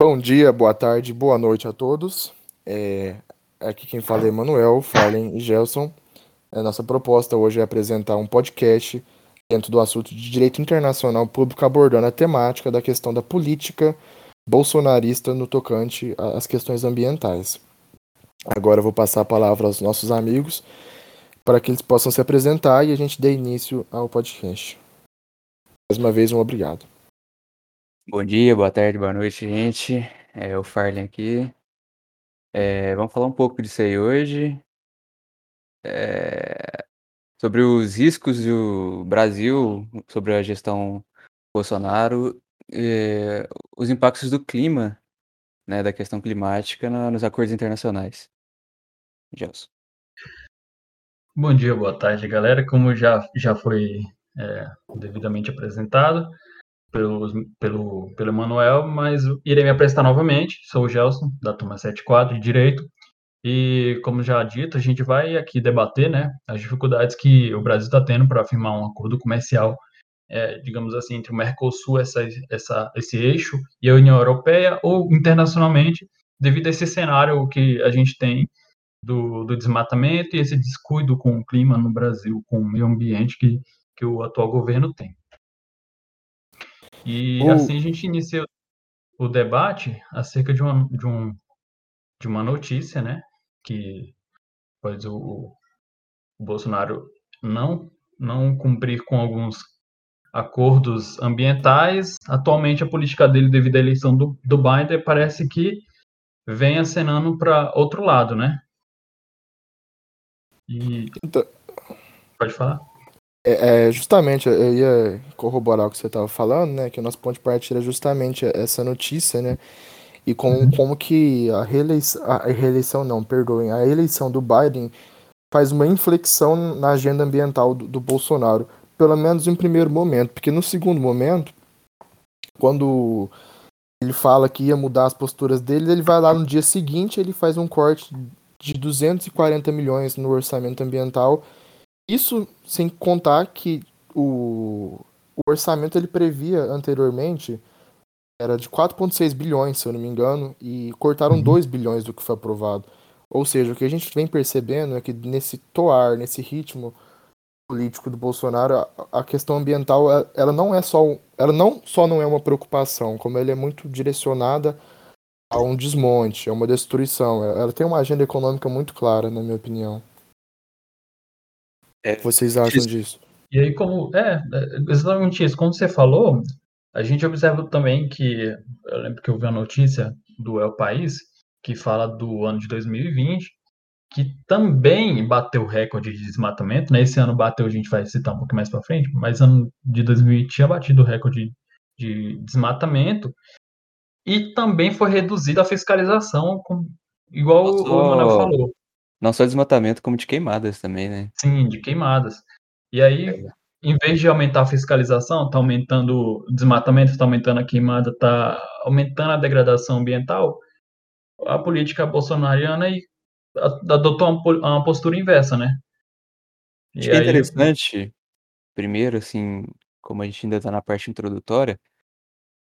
Bom dia, boa tarde, boa noite a todos. É, aqui quem fala é Emanuel, Farlen e Gelson. A nossa proposta hoje é apresentar um podcast dentro do assunto de direito internacional público abordando a temática da questão da política bolsonarista no tocante às questões ambientais. Agora eu vou passar a palavra aos nossos amigos para que eles possam se apresentar e a gente dê início ao podcast. Mais uma vez, um obrigado. Bom dia, boa tarde, boa noite, gente. É o Farley aqui. É, vamos falar um pouco disso aí hoje. É, sobre os riscos do Brasil, sobre a gestão Bolsonaro, é, os impactos do clima, né, da questão climática na, nos acordos internacionais. Gelson. Bom dia, boa tarde, galera. Como já, já foi é, devidamente apresentado, pelo, pelo, pelo Emanuel, mas irei me apresentar novamente. Sou o Gelson, da turma 74 de Direito. E, como já dito, a gente vai aqui debater né, as dificuldades que o Brasil está tendo para firmar um acordo comercial, é, digamos assim, entre o Mercosul, essa, essa, esse eixo, e a União Europeia, ou internacionalmente, devido a esse cenário que a gente tem do, do desmatamento e esse descuido com o clima no Brasil, com o meio ambiente que, que o atual governo tem. E o... assim a gente inicia o debate acerca de uma, de, um, de uma notícia, né? Que pois o, o Bolsonaro não, não cumprir com alguns acordos ambientais. Atualmente, a política dele, devido à eleição do, do Biden, parece que vem acenando para outro lado, né? E... Então... Pode falar? É, é, justamente, eu ia corroborar o que você estava falando, né? Que o nosso ponto de partida é justamente essa notícia, né? E com, uhum. como que a reeleição, a reeleição não, perdoem, a eleição do Biden faz uma inflexão na agenda ambiental do, do Bolsonaro, pelo menos em primeiro momento, porque no segundo momento, quando ele fala que ia mudar as posturas dele, ele vai lá no dia seguinte, ele faz um corte de 240 milhões no orçamento ambiental isso sem contar que o, o orçamento ele previa anteriormente era de 4,6 bilhões, se eu não me engano, e cortaram uhum. 2 bilhões do que foi aprovado. Ou seja, o que a gente vem percebendo é que nesse toar, nesse ritmo político do Bolsonaro, a, a questão ambiental ela não é só ela não só não é uma preocupação, como ela é muito direcionada a um desmonte, a uma destruição. Ela tem uma agenda econômica muito clara, na minha opinião. É, o que vocês acham isso. disso? E aí, como. É, é, exatamente isso. Como você falou, a gente observa também que. Eu lembro que eu vi a notícia do El País, que fala do ano de 2020, que também bateu recorde de desmatamento. Né? Esse ano bateu, a gente vai citar um pouco mais para frente, mas ano de 2020 tinha batido o recorde de desmatamento. E também foi reduzida a fiscalização, com, igual Nossa, o Manuel falou. Não só desmatamento, como de queimadas também, né? Sim, de queimadas. E aí, em vez de aumentar a fiscalização, está aumentando o desmatamento, está aumentando a queimada, está aumentando a degradação ambiental, a política bolsonariana adotou uma postura inversa, né? E Acho que é interessante, primeiro, assim, como a gente ainda está na parte introdutória,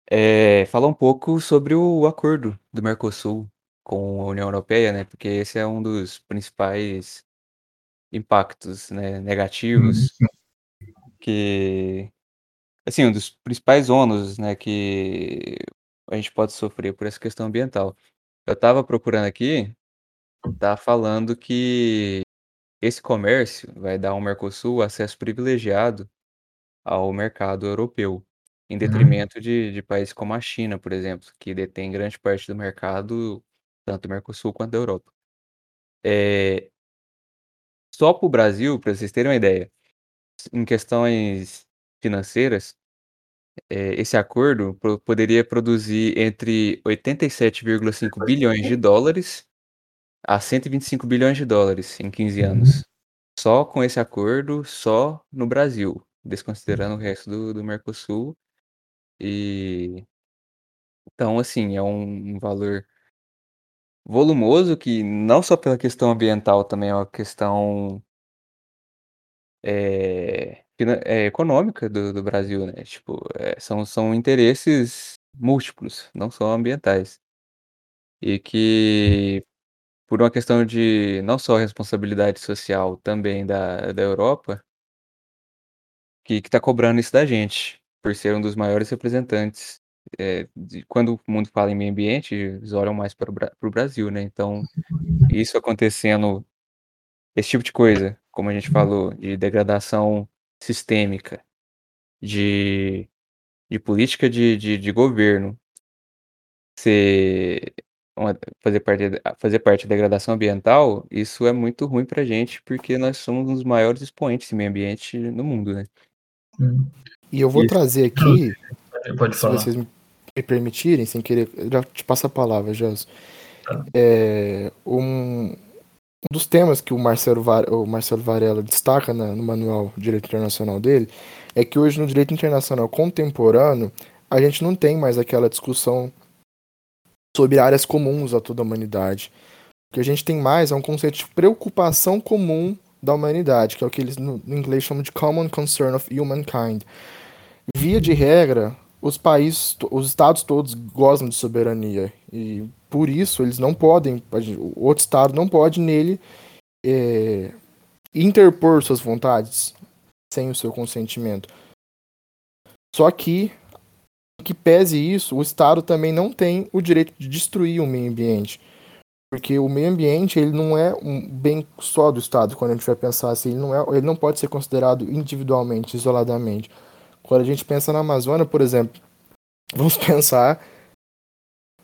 é falar um pouco sobre o acordo do Mercosul com a União Europeia, né, porque esse é um dos principais impactos, né, negativos uhum. que assim, um dos principais ônus, né, que a gente pode sofrer por essa questão ambiental. Eu estava procurando aqui, tá falando que esse comércio vai dar ao Mercosul acesso privilegiado ao mercado europeu, em uhum. detrimento de de países como a China, por exemplo, que detém grande parte do mercado tanto do Mercosul quanto da Europa. Eh só para o Brasil, para vocês terem uma ideia, em questões financeiras, eh, esse acordo po poderia produzir entre 87,5 bilhões de dólares a 125 bilhões de dólares em 15 uhum. anos. Só com esse acordo, só no Brasil, desconsiderando o resto do do Mercosul. E então, assim, é um um valor volumoso que não só pela questão ambiental, também é uma questão finan eh, econômica do do Brasil, né, tipo, eh, são são interesses múltiplos, não só ambientais. E que, por uma questão de não só responsabilidade social também da da Europa que que tá cobrando isso da gente, por ser um dos maiores representantes, eh, de quando o mundo fala em meio ambiente, eles olham mais para o Bra para o Brasil, né, então, isso acontecendo, esse tipo de coisa, como a gente falou, de degradação sistêmica, de de política de de de governo ser uma fazer parte da fazer parte da degradação ambiental, isso é muito ruim pra gente, porque nós somos um dos maiores expoentes de meio ambiente no mundo, né. E eu vou Isso. trazer aqui, Pode se falar. vocês me me permitirem, sem querer, já te passo a palavra, Gelson. Tá. Eh, um um dos temas que o Marcelo o Marcelo Varela destaca na no manual de direito internacional dele, é que hoje no direito internacional contemporâneo, a gente não tem mais aquela discussão sobre áreas comuns a toda a humanidade. O que a gente tem mais é um conceito de preocupação comum da humanidade, que é o que eles no no inglês chamam de common concern of humankind. Via de regra, os países os estados todos gozam de soberania e, por isso, eles não podem o outro estado não pode nele, eh, interpor suas vontades sem o seu consentimento. Só que, que pese isso, o estado também não tem o direito de destruir o meio ambiente, porque o meio ambiente ele não é um bem só do estado, quando a gente vai pensar assim, ele não é ele não pode ser considerado individualmente, isoladamente. Quando a gente pensa na Amazônia, por exemplo, vamos pensar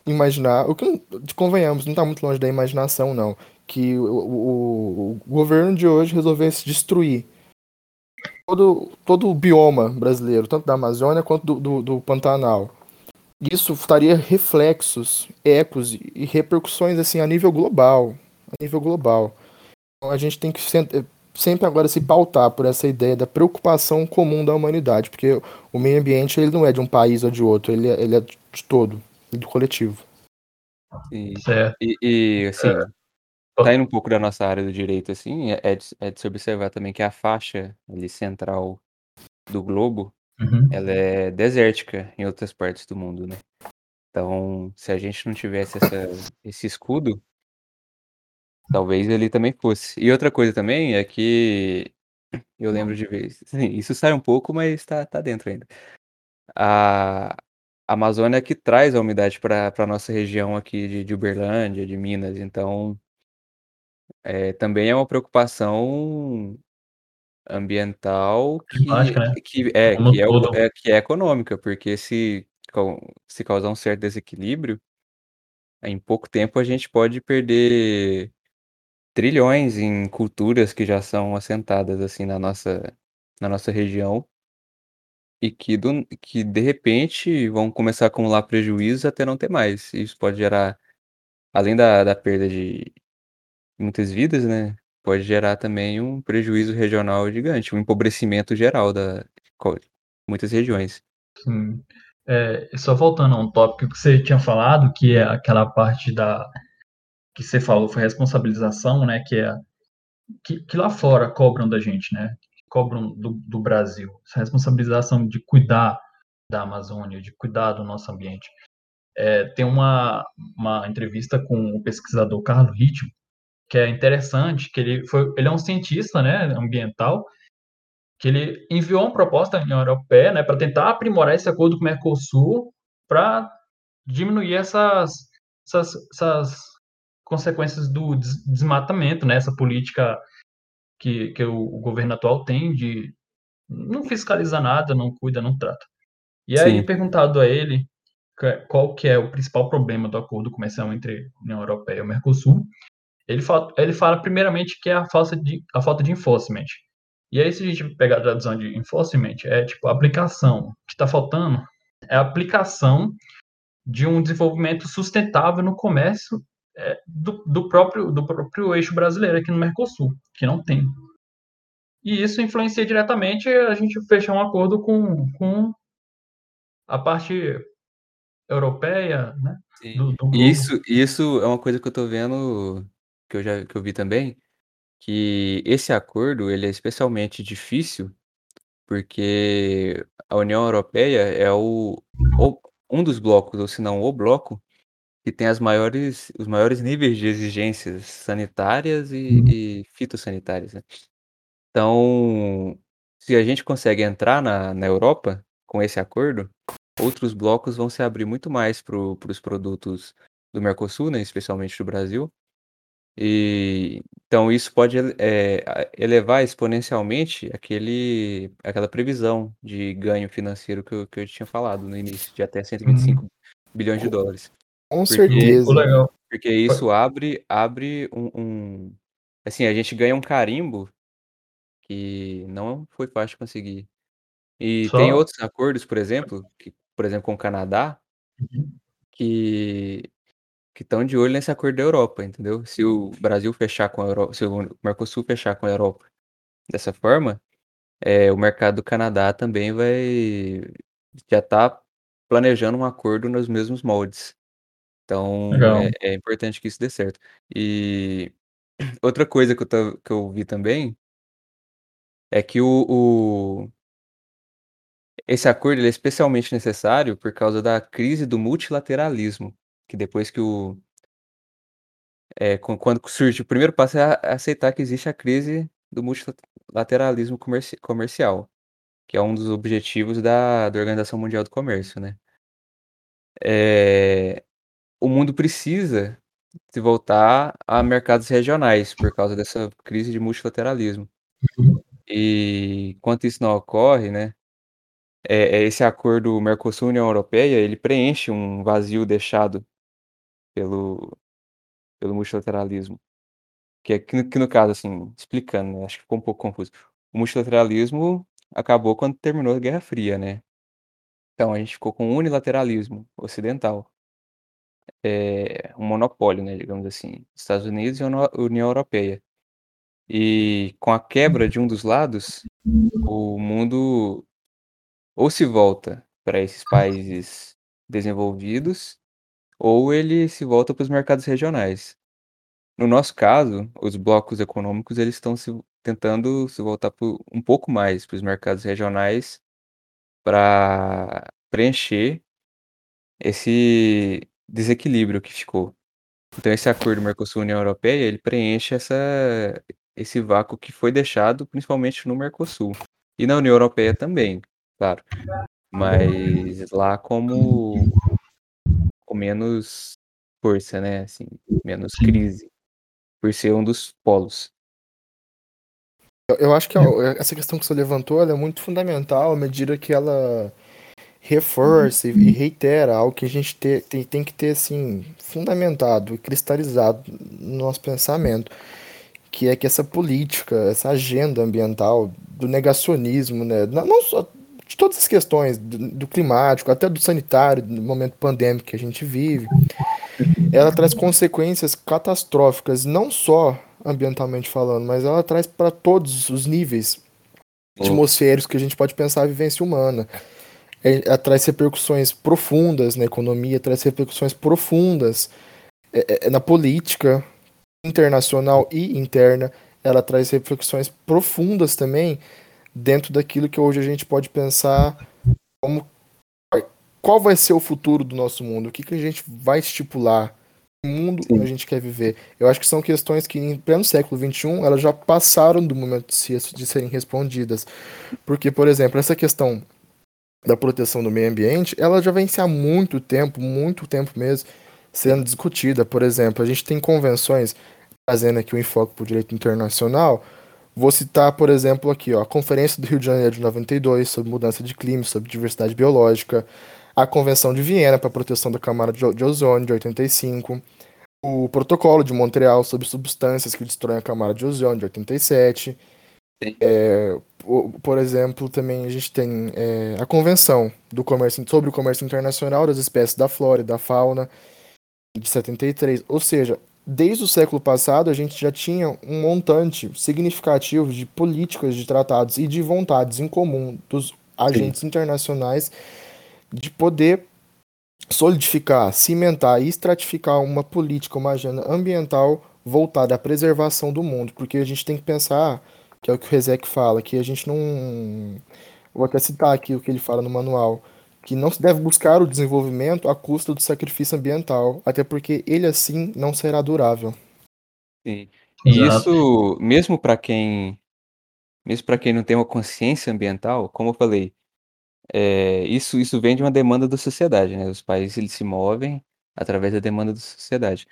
imaginar o que convenhamos, não tá muito longe da imaginação não, que o o o governo de hoje resolvesse destruir todo todo o bioma brasileiro, tanto da Amazônia quanto do do do Pantanal. Isso faria reflexos, ecos e repercussões, assim, a nível global, a nível global. Então a gente tem que sempre agora se pautar por essa ideia da preocupação comum da humanidade, porque o meio ambiente ele não é de um país ou de outro, ele é ele é de todo, do coletivo. Sim. Certo. E e, assim, É. Saindo um pouco da nossa área do direito, assim, é é de se é de se observar também que a faixa ali central do globo, Uhum. ela é desértica em outras partes do mundo, né. Então, se a gente não tivesse essa esse escudo talvez ali também fosse. E outra coisa também é que eu lembro de ver sim, isso sai um pouco, mas tá tá dentro ainda. A Amazônia que traz a umidade pra pra nossa região aqui de de Uberlândia, de Minas, então eh, também é uma preocupação ambiental que né, que é que é é que é econômica, porque se se causar um certo desequilíbrio em pouco tempo a gente pode perder trilhões em culturas que já são assentadas, assim, na nossa na nossa região e que do que de repente vão começar a acumular prejuízos até não ter mais. Isso pode gerar, além da da perda de muitas vidas, né, pode gerar também um prejuízo regional gigante, um empobrecimento geral da co muitas regiões. Sim. Eh, só voltando a um tópico que você tinha falado, que é aquela parte da que você falou foi responsabilização, né, que é que que lá fora cobram da gente, né, cobram do do Brasil, essa responsabilização de cuidar da Amazônia, de cuidar do nosso ambiente. Eh, tem uma uma entrevista com o pesquisador Carlo Rittich, que é interessante, que ele foi ele é um cientista, né, ambiental, que ele enviou uma proposta à União Europeia, né, pra tentar aprimorar esse acordo com o Mercosul, pra diminuir essas essas essas consequências do des desmatamento, né, essa política que que o o governo atual tem de não fiscalizar nada, não cuida, não trata. E aí Sim. perguntado a ele qual que é o principal problema do acordo comercial entre União Europeia e o Mercosul, ele fala ele fala primeiramente que é a falsa de a falta de enforcement. E aí se a gente pegar a tradução de enforcement, é tipo a aplicação, o que tá faltando é a aplicação de um desenvolvimento sustentável no comércio, eh, do do próprio do próprio eixo brasileiro aqui no Mercosul, que não tem. E isso influencia diretamente a gente fechar um acordo com com a parte europeia, né, do do isso isso é uma coisa que eu tô vendo, que eu já que eu vi também, que esse acordo ele é especialmente difícil, porque a União Europeia é o o um dos blocos, ou se não o bloco, que tem as maiores, os maiores níveis de exigências sanitárias e, Uhum. e fitossanitárias. Né? Então, se a gente consegue entrar na, na Europa com esse acordo, outros blocos vão se abrir muito mais para os produtos do Mercosul, né, especialmente do Brasil. E então isso pode é, elevar exponencialmente aquele, aquela previsão de ganho financeiro que eu, que eu tinha falado no início, de até 125 Uhum. bilhões de dólares. Com Porque, certeza. legal. porque isso abre, abre um, um. Assim, a gente ganha um carimbo que não foi fácil conseguir. E tem Só. outros acordos, por exemplo, que, por exemplo, com o Canadá, Uhum. que que estão de olho nesse acordo da Europa, entendeu? Se o Brasil fechar com a Europa, se o Mercosul fechar com a Europa dessa forma, é, o mercado do Canadá também vai já está planejando um acordo nos mesmos moldes. Então Legal. é, é importante que isso dê certo. E outra coisa que eu, tô, que eu vi também é que o, o esse acordo ele é especialmente necessário por causa da crise do multilateralismo, que depois que o É, quan quando surge o primeiro passo é a aceitar que existe a crise do multilateralismo comerci comercial, que é um dos objetivos da da Organização Mundial do Comércio, né. Eh, o mundo precisa se voltar a mercados regionais por causa dessa crise de multilateralismo. Uhum. E enquanto isso não ocorre, né, eh eh, esse acordo Mercosul-União Europeia, ele preenche um vazio deixado pelo pelo multilateralismo. Que é que no que no caso, assim, explicando, né, acho que ficou um pouco confuso. O multilateralismo acabou quando terminou a Guerra Fria, né. Então a gente ficou com o unilateralismo ocidental. É um monopólio, né, digamos assim, Estados Unidos e Uni União Europeia. E com a quebra de um dos lados, o mundo ou se volta para esses países desenvolvidos, ou ele se volta para os mercados regionais. No nosso caso, os blocos econômicos eles estão se tentando se voltar por um pouco mais para os mercados regionais, para preencher esse desequilíbrio que ficou. Então esse acordo Mercosul-União Europeia, ele preenche essa esse vácuo que foi deixado principalmente no Mercosul. E na União Europeia também, claro, mas lá como com menos força, né, assim, menos crise, por ser um dos polos. Eu eu acho que a essa questão que você levantou, é muito fundamental à medida que ela reforça e e reitera algo que a gente te tem tem que ter, assim, fundamentado e cristalizado no nosso pensamento, que é que essa política, essa agenda ambiental do negacionismo, né, não não só de todas as questões do do climático, até do sanitário, do momento pandêmico que a gente vive, ela traz consequências catastróficas, não só ambientalmente falando, mas ela traz para todos os níveis atmosféricos que a gente pode pensar a vivência humana. Ela traz repercussões profundas na economia, traz repercussões profundas, eh eh, na política internacional e interna, ela traz reflexões profundas também dentro daquilo que hoje a gente pode pensar como qual vai ser o futuro do nosso mundo, o que que a gente vai estipular, que mundo a Sim. gente quer viver. Eu acho que são questões que em pleno século XXI, elas já passaram do momento de serem respondidas. Porque, por exemplo, essa questão da proteção do meio ambiente, ela já vem há muito tempo, muito tempo mesmo, sendo discutida. Por exemplo, a gente tem convenções, trazendo aqui o enfoque para o direito internacional, vou citar, por exemplo, aqui, ó, a Conferência do Rio de Janeiro de 92 sobre mudança de clima, sobre diversidade biológica, a Convenção de Viena para a proteção da camada de ozônio de 85, o Protocolo de Montreal sobre substâncias que destroem a camada de ozônio de 87. Sim. Po por exemplo, também a gente tem, eh, a Convenção do comércio sobre o comércio internacional das espécies da flora e da fauna, de 73. Ou seja, desde o século passado a gente já tinha um montante significativo de políticas, de tratados e de vontades em comum dos agentes internacionais de poder solidificar, cimentar e estratificar uma política, uma agenda ambiental voltada à preservação do mundo, porque a gente tem que pensar, que é o que o Rezec fala, que a gente não vou até citar aqui o que ele fala no manual, que não se deve buscar o desenvolvimento à custa do sacrifício ambiental, até porque ele assim não será durável. Sim. E isso, mesmo para quem, mesmo para quem não tem uma consciência ambiental, como eu falei, é, isso, isso vem de uma demanda da sociedade, né? Os países eles se movem através da demanda da sociedade.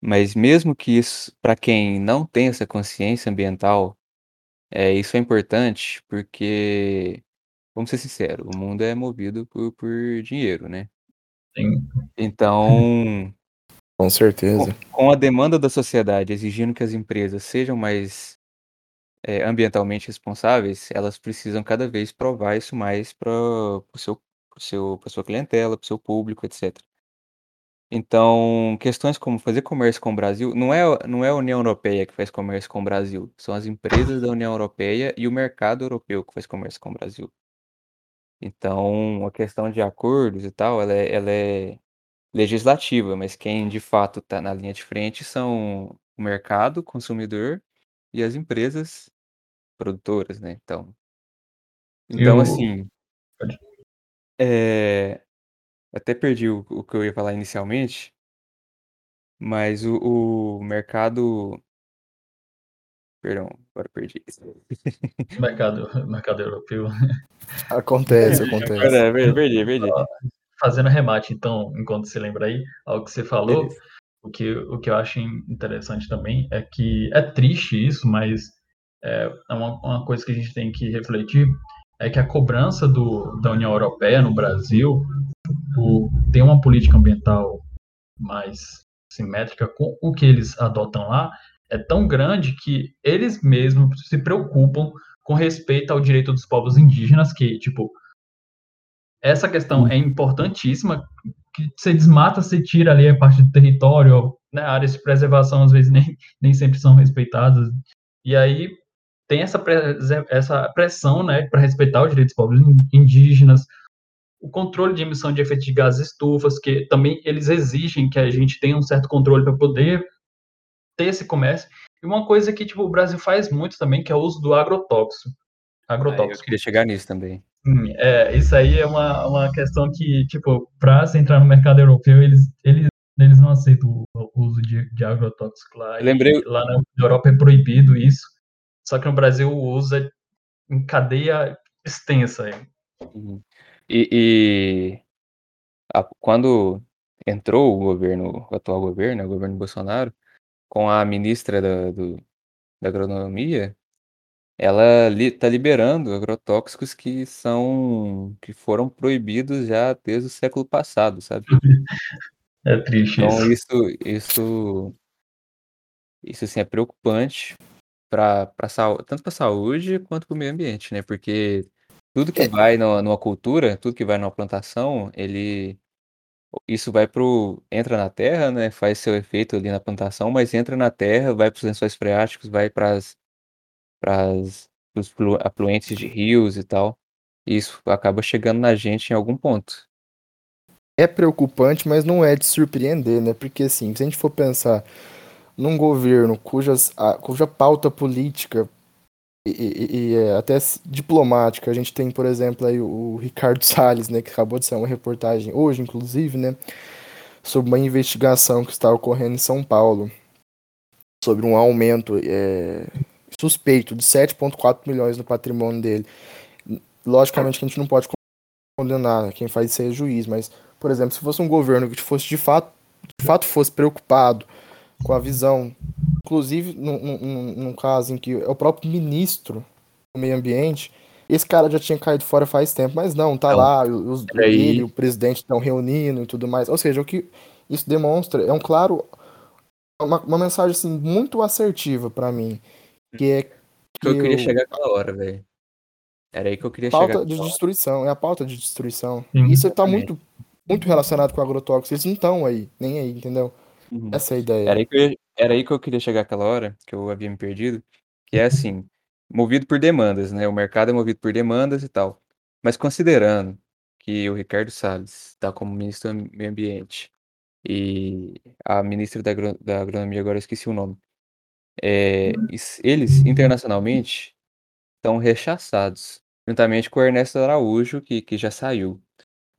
Mas mesmo que isso, para quem não tem essa consciência ambiental, é, isso é importante porque, vamos ser sinceros, o mundo é movido por, por dinheiro, né? Sim. Então, com certeza. Com, com, a demanda da sociedade exigindo que as empresas sejam mais é, ambientalmente responsáveis, elas precisam cada vez provar isso mais para o seu, seu, sua clientela, para o seu público, etc. Então, questões como fazer comércio com o Brasil, não é, não é a União Europeia que faz comércio com o Brasil, são as empresas da União Europeia e o mercado europeu que faz comércio com o Brasil. Então, a questão de acordos e tal, ela é, ela é legislativa, mas quem de fato está na linha de frente são o mercado, o consumidor e as empresas produtoras, né? Então, então Eu. assim, é, até perdi o, o que eu ia falar inicialmente, mas o, o mercado, perdão, agora perdi. Mercado, mercado europeu. Acontece, acontece. é, perdi, perdi. Fazendo remate, então, enquanto você lembra aí, ao que você falou, Beleza. o que, o que eu acho interessante também é que é triste isso, mas é é uma, uma coisa que a gente tem que refletir, é que a cobrança do, da União Europeia no Brasil por ter uma política ambiental mais simétrica com o que eles adotam lá é tão grande que eles mesmos se preocupam com respeito ao direito dos povos indígenas, que, tipo, essa questão é importantíssima, que você desmata, você tira ali a parte do território, né, áreas de preservação às vezes nem, nem sempre são respeitadas, e aí tem essa, essa pressão, né, para respeitar os direitos dos povos indígenas, o controle de emissão de efeito de gases estufas, que também eles exigem que a gente tenha um certo controle para poder ter esse comércio. E uma coisa que tipo, o Brasil faz muito também, que é o uso do agrotóxico. Ah, eu Agrotóxico. queria chegar nisso também. Hum, é, isso aí é uma, uma questão que, tipo, para se entrar no mercado europeu, eles, eles, eles não aceitam o, o uso de, de agrotóxico lá. Lembrei- E lá na Europa é proibido isso. Só que no Brasil o uso é em cadeia extensa. Uhum. E, e a- quando entrou o governo, o atual governo, né, o governo Bolsonaro, com a ministra da, do- da agronomia, ela está liberando agrotóxicos que são que foram proibidos já desde o século passado, sabe? É triste Então isso. isso isso isso assim é preocupante para para tanto para a saúde quanto para o meio ambiente, né? Porque tudo que É. vai numa, numa cultura, tudo que vai numa plantação, ele isso vai pro entra na terra, né? Faz seu efeito ali na plantação, mas entra na terra, vai para os lençóis freáticos, vai para as para os afluentes de rios e tal. E isso acaba chegando na gente em algum ponto. É preocupante, mas não é de surpreender, né? Porque assim, se a gente for pensar num governo cujas, a- cuja pauta política e, e- e, é, até diplomática, a gente tem, por exemplo, aí o, Ricardo Salles, né, que acabou de sair uma reportagem hoje, inclusive, né, sobre uma investigação que está ocorrendo em São Paulo sobre um aumento é, suspeito de 7,4 milhões no patrimônio dele. Logicamente que a gente não pode condenar, né, quem faz isso é juiz, mas, por exemplo, se fosse um governo que fosse de fato, de fato fosse preocupado com a visão, inclusive num, num, num caso em que é o próprio ministro do meio ambiente, esse cara já tinha caído fora faz tempo, mas não, tá Não. lá, os, ele e o presidente estão reunindo e tudo mais. Ou seja, o que isso demonstra é um claro, uma, uma mensagem assim, muito assertiva pra mim, que é Que eu queria o- chegar aquela hora, velho. Era aí que eu queria chegar. pauta de aquela hora. destruição, é a pauta de destruição. Sim, Isso tá muito, muito relacionado com o agrotóxico, eles não estão aí, nem aí, entendeu? Uhum. Essa é a ideia. Era aí, que eu, ia- era aí que eu queria chegar aquela hora, que eu havia me perdido, que é assim, movido por demandas, né? O mercado é movido por demandas e tal. Mas considerando que o Ricardo Salles está como ministro do Meio Ambiente e a ministra da, agro- da Agronomia, agora eu esqueci o nome, é, is- eles internacionalmente estão rechaçados, juntamente com o Ernesto Araújo, que, que já saiu.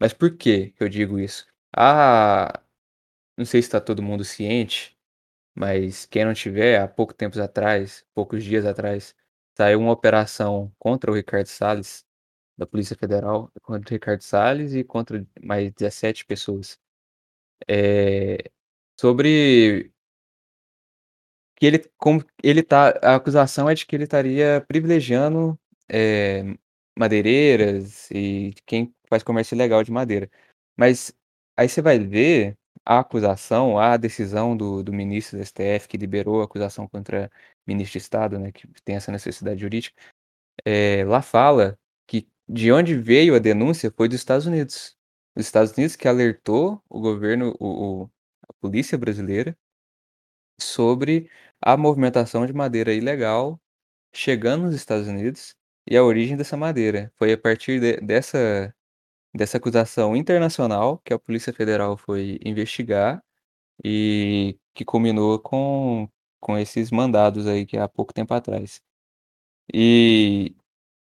Mas por que eu digo isso? Ah, não sei se está todo mundo ciente, mas quem não tiver, há pouco tempos atrás, poucos dias atrás, saiu uma operação contra o Ricardo Salles, da Polícia Federal, contra o Ricardo Salles e contra mais 17 pessoas. É, sobre que ele como ele tá a acusação é de que ele estaria privilegiando, eh, madeireiras e quem faz comércio ilegal de madeira. Mas aí você vai ver a acusação, a decisão do do ministro do STF que liberou a acusação contra ministro de Estado, né, que tem essa necessidade jurídica, eh, lá fala que de onde veio a denúncia foi dos Estados Unidos. Os Estados Unidos que alertou o governo, o o a polícia brasileira sobre a movimentação de madeira ilegal chegando nos Estados Unidos e a origem dessa madeira. Foi a partir de dessa dessa acusação internacional que a Polícia Federal foi investigar e que culminou com com esses mandados aí que há pouco tempo atrás. E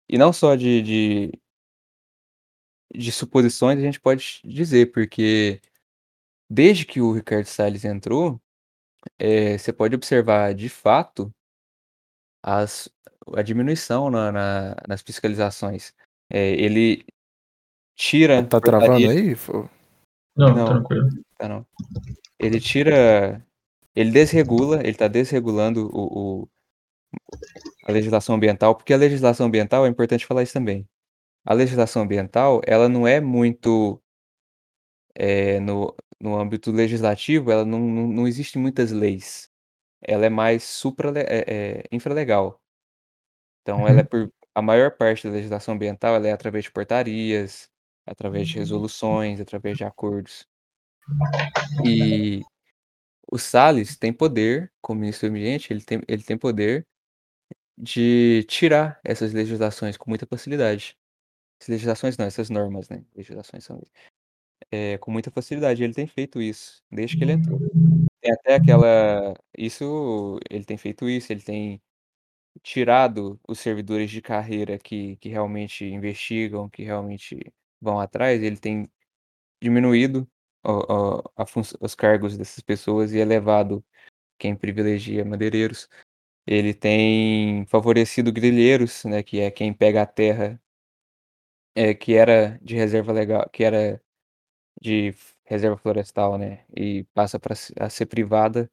e não só de de de suposições a gente pode dizer, porque desde que o Ricardo Salles entrou, eh, você pode observar de fato as a diminuição na na nas fiscalizações. Eh, ele tira Tá travando aí? Não, Não. tranquilo. Tá não. Ele tira ele desregula, ele tá desregulando o o a legislação ambiental, porque a legislação ambiental é importante falar isso também. A legislação ambiental, ela não é muito eh, no no âmbito legislativo, ela não não não existe muitas leis. Ela é mais supra le eh eh, infralegal. Então ela é Uhum. por a maior parte da legislação ambiental, ela é através de portarias, através de resoluções, através de acordos. E o Salles tem poder, como ministro do ambiente, ele tem ele tem poder de tirar essas legislações com muita facilidade. Essas legislações não, essas normas, né, legislações são eh, com muita facilidade, ele tem feito isso, desde que ele entrou. Tem até aquela isso ele tem feito isso, ele tem tirado os servidores de carreira que que realmente investigam, que realmente vão atrás, ele tem diminuído a fun os cargos dessas pessoas e elevado quem privilegia madeireiros. Ele tem favorecido grileiros, né, que é quem pega a terra eh, que era de reserva legal que era de reserva florestal, né, e passa se a ser privada.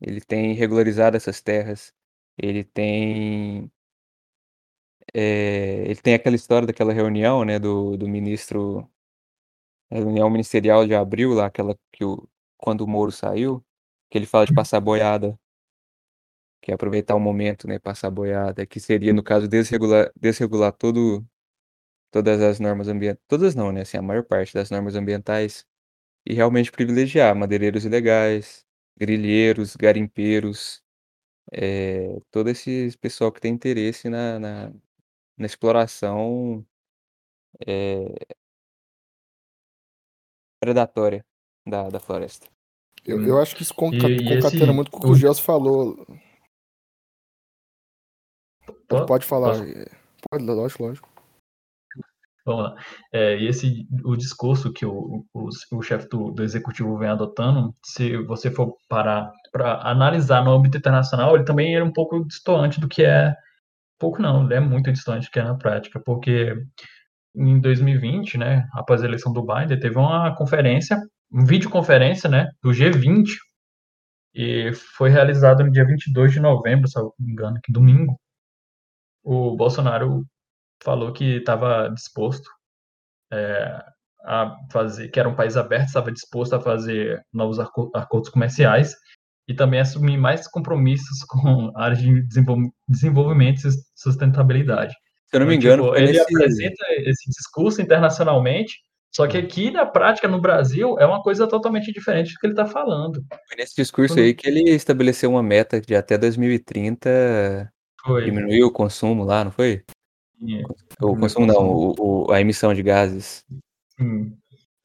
Ele tem regularizado essas terras, ele tem eh, ele tem aquela história daquela reunião, né, do do ministro reunião ministerial de abril lá, aquela que o quando o Moro saiu, que ele fala de passar boiada. Que é aproveitar o momento, né, passar boiada, que seria no caso desregular desregular todo todas as normas ambien todas não, né, assim, a maior parte das normas ambientais, e realmente privilegiar madeireiros ilegais, grileiros, garimpeiros, eh, todo esses pessoal que tem interesse na na na exploração eh predatória da da floresta. Eu Hum. eu acho que isso conca E e concatena esse muito com o que o Gelson falou. Po Pode falar, posso eh, pode, lógico, lógico. Vamos lá. É, e esse o discurso que o o o chefe do do executivo vem adotando, se você for parar pra analisar no âmbito internacional, ele também é um pouco destoante do que é pouco não, é muito distante que é na prática, porque em 2020, né, após a eleição do Biden, teve uma conferência, um videoconferência, né, do G20, e foi realizado no dia 22 de novembro, se eu não me engano, que domingo. O Bolsonaro falou que estava disposto, eh, a fazer que era um país aberto, estava disposto a fazer novos aco acordos comerciais e também assumir mais compromissos com a área de desenvolv desenvolvimento e sus sustentabilidade. Se eu não me Então, engano tipo, ele nesse apresenta esse discurso internacionalmente, só que aqui na prática, no Brasil, é uma coisa totalmente diferente do que ele tá falando. Foi nesse discurso aí que ele estabeleceu uma meta de até 2030 Foi. diminuir o consumo lá, não foi? Sim, O diminuir o consumo não, o o a emissão de gases. Sim.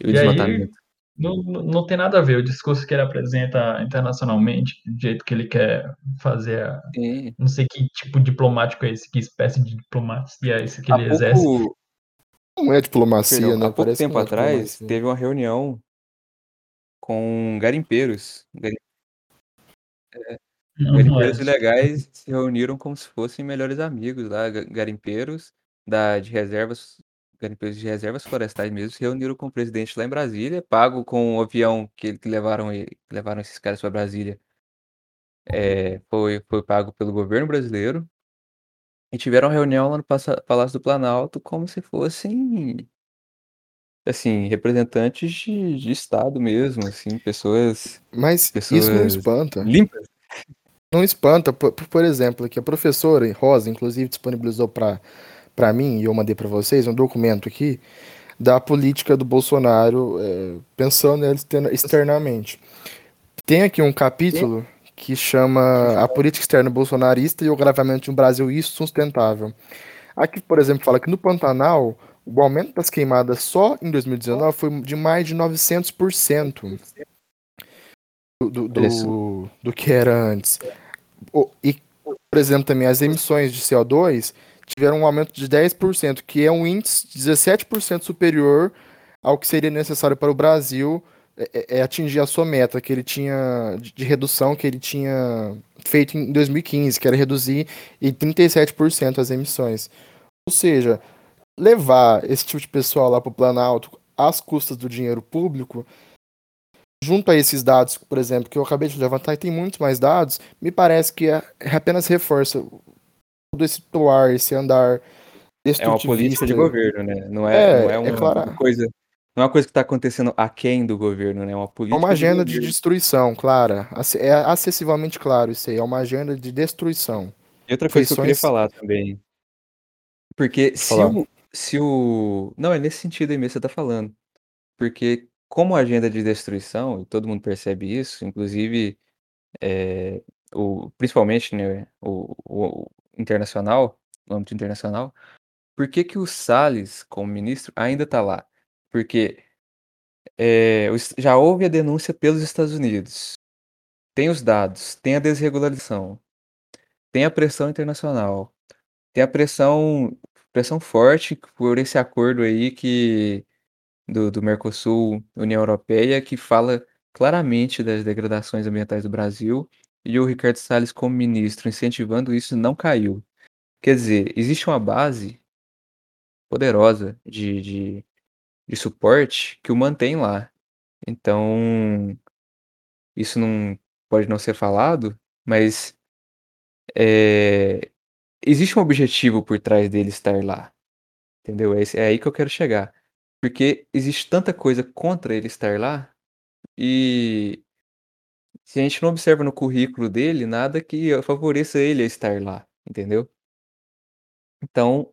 E o E aí, desmatamento. não não não tem nada a ver o discurso que ele apresenta internacionalmente, do jeito que ele quer fazer a Sim. não sei que tipo diplomático é esse, que espécie de diplomacia é esse que Há ele exerce. pouco Não é diplomacia, Perdão, né? há pouco Parece tempo não é atrás diplomacia. teve uma reunião com garimpeiros. Gari- Não, não é. Garimpeiros ilegais se reuniram como se fossem melhores amigos lá. ga- Garimpeiros da, de reservas, garimpeiros de reservas florestais mesmo, se reuniram com o presidente lá em Brasília, pago com o avião que, que levaram, que levaram esses caras para Brasília. É, foi, foi pago pelo governo brasileiro. E tiveram reunião lá no Palácio do Planalto como se fossem, assim, representantes de, de Estado mesmo, assim, pessoas, Mas isso não pessoas espanta. limpas. Não espanta, por, por exemplo, que a professora Rosa, inclusive, disponibilizou para para mim, e eu mandei para vocês, um documento aqui da política do Bolsonaro, é, pensando externamente. Tem aqui um capítulo que chama A Política Externa Bolsonarista e o Agravamento de um Brasil Insustentável. Aqui, por exemplo, fala que no Pantanal, o aumento das queimadas só em 2019 foi de mais de 900% do, do, do, do que era antes. E, por exemplo, também as emissões de CO2 tiveram um aumento de 10%, que é um índice 17% superior ao que seria necessário para o Brasil é, é, é atingir a sua meta que ele tinha de, de redução que ele tinha feito em 2015, que era reduzir em 37% as emissões. Ou seja, levar esse tipo de pessoal lá para o Planalto às custas do dinheiro público, junto a esses dados, por exemplo, que eu acabei de levantar, e tem muitos mais dados, me parece que é, é apenas reforça todo esse toar, esse andar É uma política de governo, né? Não é, É, não é é uma claro. coisa. Não é uma coisa que está acontecendo aquém do governo, né? É uma É política uma agenda de governo. destruição, clara. É acessivelmente claro isso aí. É uma agenda de destruição. E outra coisa que eu queria Feições- falar também. Porque se o, se o. Não, é nesse sentido aí mesmo que você tá falando. Porque, como agenda de destruição, e todo mundo percebe isso, inclusive, é, o, principalmente né, o- o internacional, no âmbito internacional, por que, que o Salles, como ministro, ainda tá lá? Porque é, já houve a denúncia pelos Estados Unidos, tem os dados, tem a desregularização, tem a pressão internacional, tem a pressão, pressão forte por esse acordo aí que do, do Mercosul, União Europeia, que fala claramente das degradações ambientais do Brasil, e o Ricardo Salles, como ministro, incentivando isso, não caiu. Quer dizer, existe uma base poderosa de, de, de suporte que o mantém lá. Então, isso não pode não ser falado, mas é, existe um objetivo por trás dele estar lá. Entendeu? É, é aí que eu quero chegar. Porque existe tanta coisa contra ele estar lá e se a gente não observa no currículo dele nada que favoreça ele a estar lá, entendeu? Então,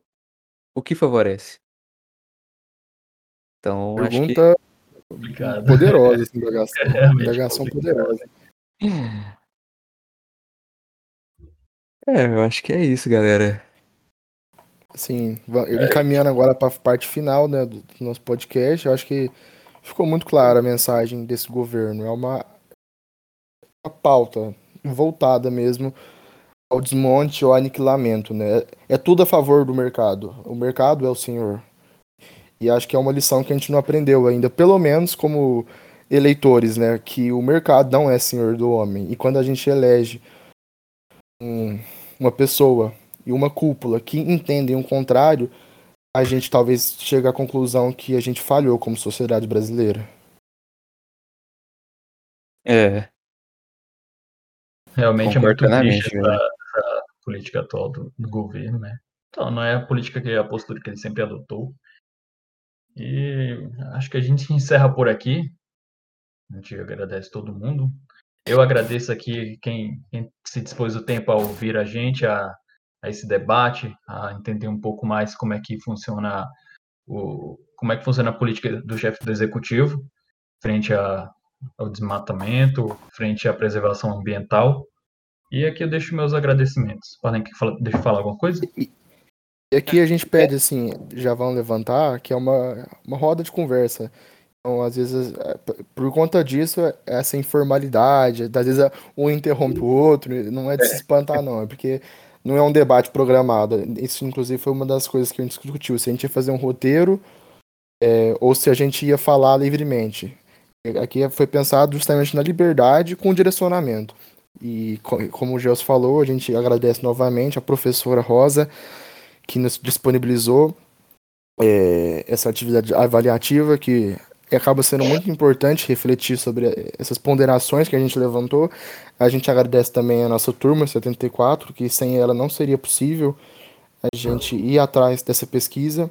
o que favorece? Então, que Pergunta Complicado. poderosa essa indagação. É Indagação poderosa. é, eu acho que é isso, galera. Assim, eu encaminhando agora para a parte final né, do, do nosso podcast, eu acho que ficou muito clara a mensagem desse governo. É uma, uma pauta voltada mesmo ao desmonte ou aniquilamento, né? É tudo a favor do mercado. O mercado é o senhor. E acho que é uma lição que a gente não aprendeu ainda, pelo menos como eleitores, né? Que o mercado não é senhor do homem. E quando a gente elege um- uma pessoa e uma cúpula que entendem o contrário, a gente talvez chegue à conclusão que a gente falhou como sociedade brasileira. É, Realmente é muito triste essa, essa política atual do, do governo, né? Então, não é a política que a postura que ele sempre adotou. E acho que a gente encerra por aqui. A gente agradece todo mundo. Eu agradeço aqui quem, quem se dispôs o tempo a ouvir a gente, a, a esse debate, a entender um pouco mais como é que funciona o como é que funciona a política do chefe do executivo frente a, ao desmatamento, frente à preservação ambiental. E aqui eu deixo meus agradecimentos. Podem que fala, deixa eu falar alguma coisa? E aqui a gente pede, assim, já vão levantar, que é uma, uma roda de conversa. Então, às vezes, é, por conta disso, é essa informalidade, às vezes um interrompe o outro, não é de se espantar, não, é porque não é um debate programado. Isso, inclusive, foi uma das coisas que a gente discutiu. Se a gente ia fazer um roteiro é, ou se a gente ia falar livremente. Aqui foi pensado justamente na liberdade com direcionamento. E como o Gels falou, a gente agradece novamente a professora Rosa, que nos disponibilizou é, essa atividade avaliativa, que acaba sendo muito importante refletir sobre essas ponderações que a gente levantou. A gente agradece também a nossa turma 74, que sem ela não seria possível a gente ir atrás dessa pesquisa.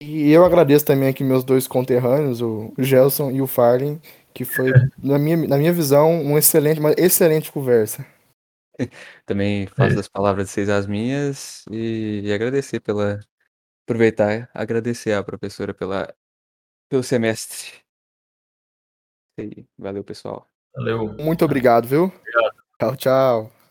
E eu agradeço também aqui meus dois conterrâneos, o Gelson e o Farley, que foi, na minha, na minha visão, um excelente, uma excelente conversa. Também faço é. das palavras de vocês as minhas e, e agradecer pela. Aproveitar, agradecer à professora pela, pelo semestre. E valeu, pessoal. Valeu. Muito obrigado, viu? Obrigado. Tchau, tchau.